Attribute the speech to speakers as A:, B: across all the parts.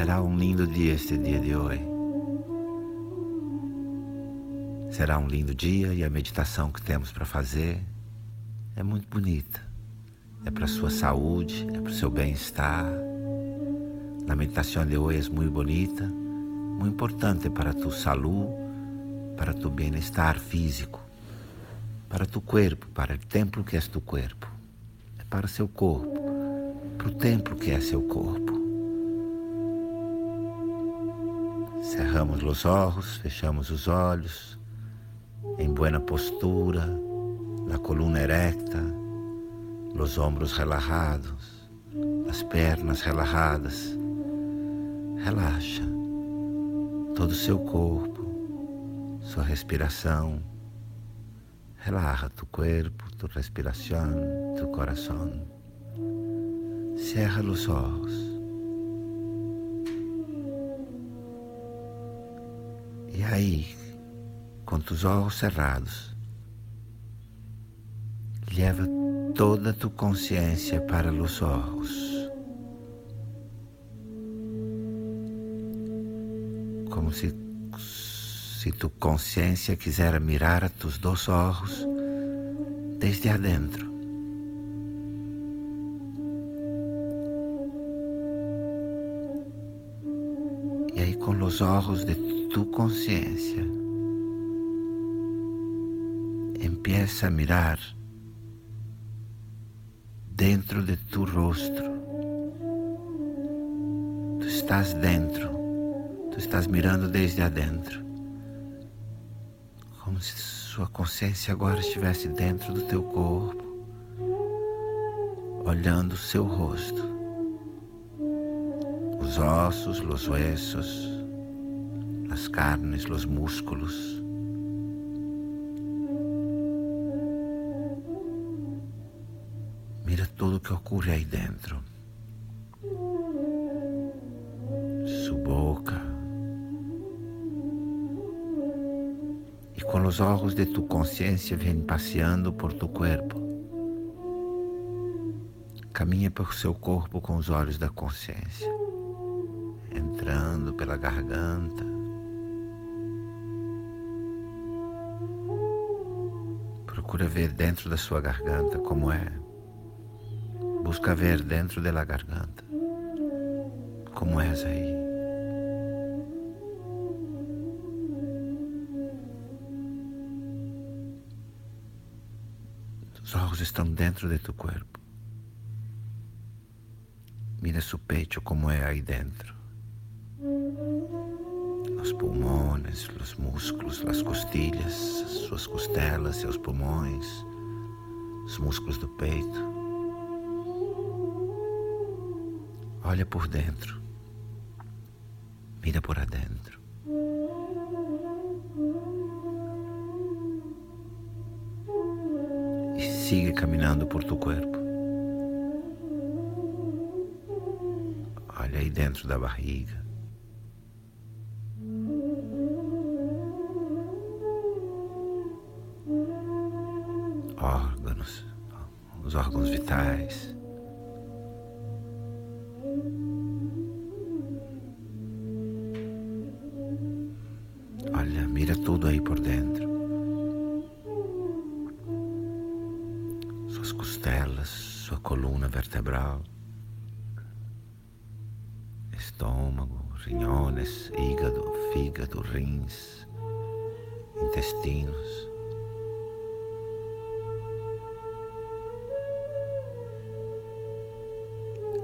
A: Será um lindo dia este dia de hoje. Será um lindo dia e a meditação que temos para fazer é muito bonita. É para sua saúde, é para o seu bem-estar. A meditação de hoje é muito bonita, muito importante para tu saúde, para tu bem-estar físico, para tu corpo, para o templo que é tu corpo para seu corpo, para o templo que é seu corpo. Cerramos os olhos, fechamos os olhos, em buena postura, a coluna erecta, os ombros relaxados, as pernas relaxadas. Relaxa todo o seu corpo, sua respiração Relaja tu cuerpo, tu respiración, tu corazón. Cierra los ojos. E aí, com tus olhos cerrados, leva toda tu consciência para os olhos. Como se se tu consciência quiser mirar a tus dois olhos desde adentro. Aí, com os olhos de tu consciência, empieza a mirar dentro de tu rosto. Tu estás dentro, tu estás mirando desde adentro como se sua consciência agora estivesse dentro do teu corpo, olhando o seu rosto, os ossos, os huesos, as carnes, os músculos. Mira tudo o que ocorre aí dentro. Sua boca, com os olhos de tu consciência vem passeando por tu corpo. Caminha por seu corpo com os olhos da consciência, entrando pela garganta. Procura ver dentro da sua garganta como é. Busca ver dentro da garganta como és aí. Os ojos estão dentro de tu corpo. Mira su pecho como é aí dentro. Os pulmões, os músculos, as costilhas, suas costelas, seus pulmões, os músculos do peito. Olha por dentro. Mira por adentro. sigue caminhando por tu corpo. Olha aí dentro da barriga. Os órgãos vitais. Olha, mira tudo aí por dentro. suas costelas, sua coluna vertebral, estômago, rinhones, hígado, fígado, rins, intestinos.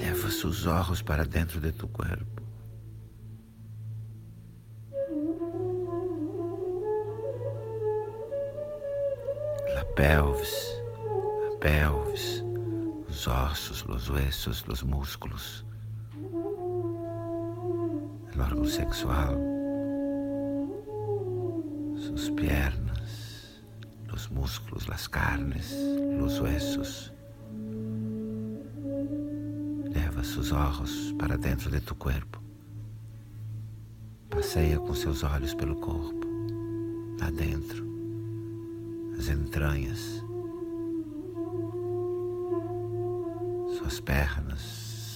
A: Leva seus olhos para dentro de tu corpo. La pelvis pelvis, os ossos, os huesos, os músculos, o órgão sexual, sus piernas, os músculos, as carnes, os huesos. Leva seus olhos para dentro de tu corpo. Passeia com seus olhos pelo corpo, adentro, as entranhas suas pernas,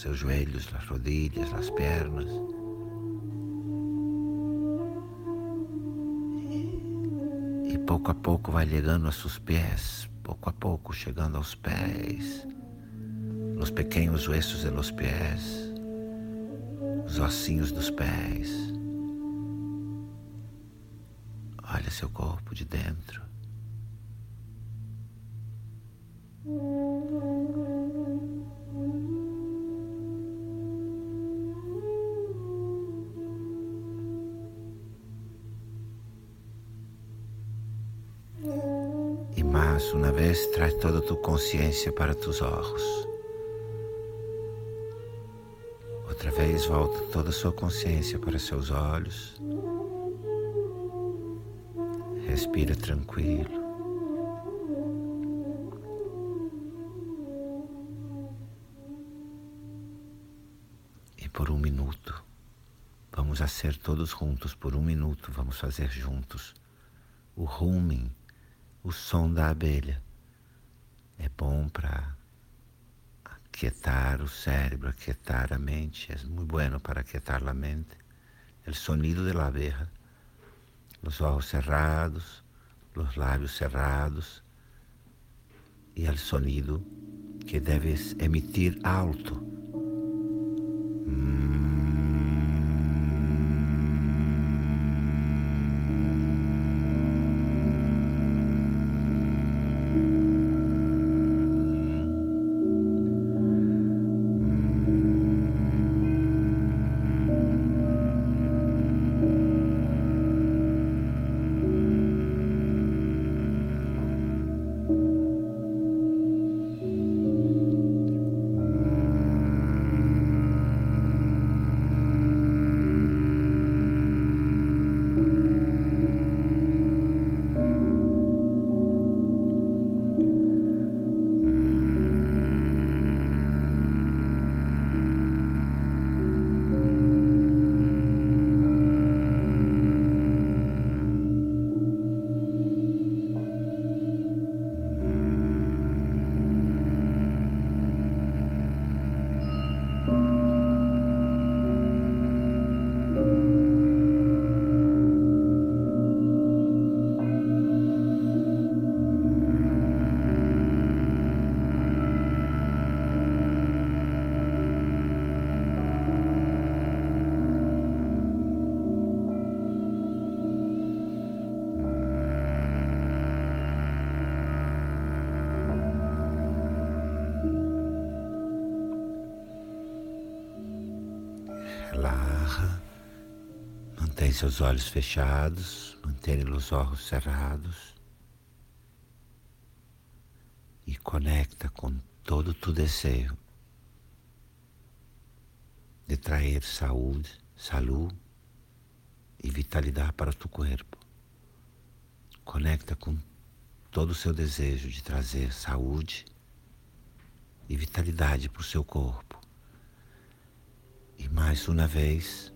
A: seus joelhos, as rodilhas, as pernas. E, pouco a pouco vai chegando a seus pés, pouco a pouco chegando aos pés, os pequenos huesos de los pés, os ossinhos dos pés. Olha seu corpo de dentro. E mais uma vez traz toda tu consciência para tus olhos. Vez volta toda a sua consciência para seus olhos. Respira tranquilo. E por um minuto, vamos a ser todos juntos, por um minuto, vamos fazer juntos o humming, o som da abelha. É bom para aquietar o cérebro, aquietar a mente. É muito bueno para aquietar a mente. O sonido de la abeja los ojos cerrados, los labios cerrados e o sonido que debes emitir alto. Mm. Relaxa. Mantém seus olhos fechados, mantenha os olhos cerrados. E conecta com todo o teu desejo de trazer saúde, saúde e vitalidade para o teu corpo. Conecta com todo o seu desejo de trazer saúde e vitalidade para o seu corpo. E mais uma vez,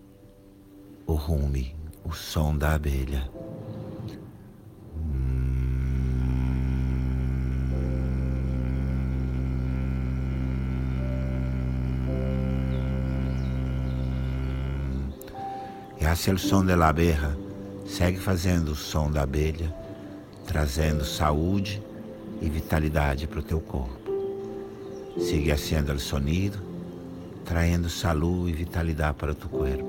A: o rume, o som da abelha. E hacia o som da abeja, segue fazendo o som da abelha, trazendo saúde e vitalidade para o teu corpo. Sigue haciendo o sonido trayendo salud y vitalidad para tu cuerpo.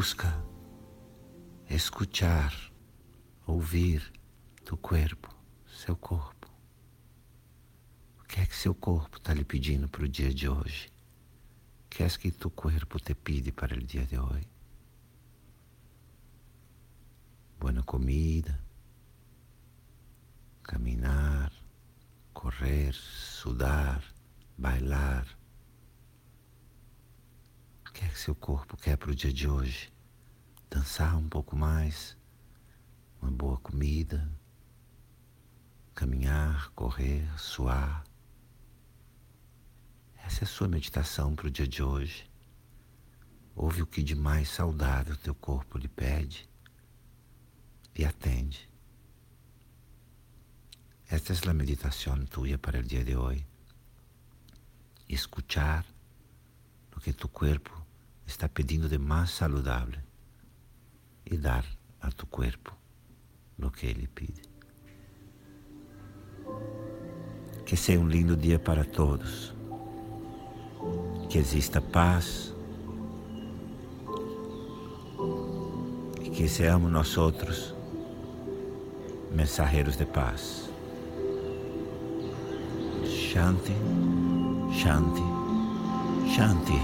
A: Busca escutar, ouvir tu corpo, seu corpo. O que é que seu corpo está lhe pedindo para o dia de hoje? O que é que tu corpo te pede para o dia de hoje? Boa comida, caminhar, correr, sudar, bailar. O que é que seu corpo quer para o dia de hoje? Dançar um pouco mais, uma boa comida, caminhar, correr, suar. Essa é a sua meditação para o dia de hoje. Ouve o que de mais saudável teu corpo lhe pede e atende. Esta é a meditação tua para o dia de hoje. Escuchar o que tu corpo está pedindo de mais saudável e dar a tu corpo o que ele pede. Que seja um lindo dia para todos. Que exista paz. E que sejamos nós outros mensageiros de paz. Shanti, Shanti, Shanti.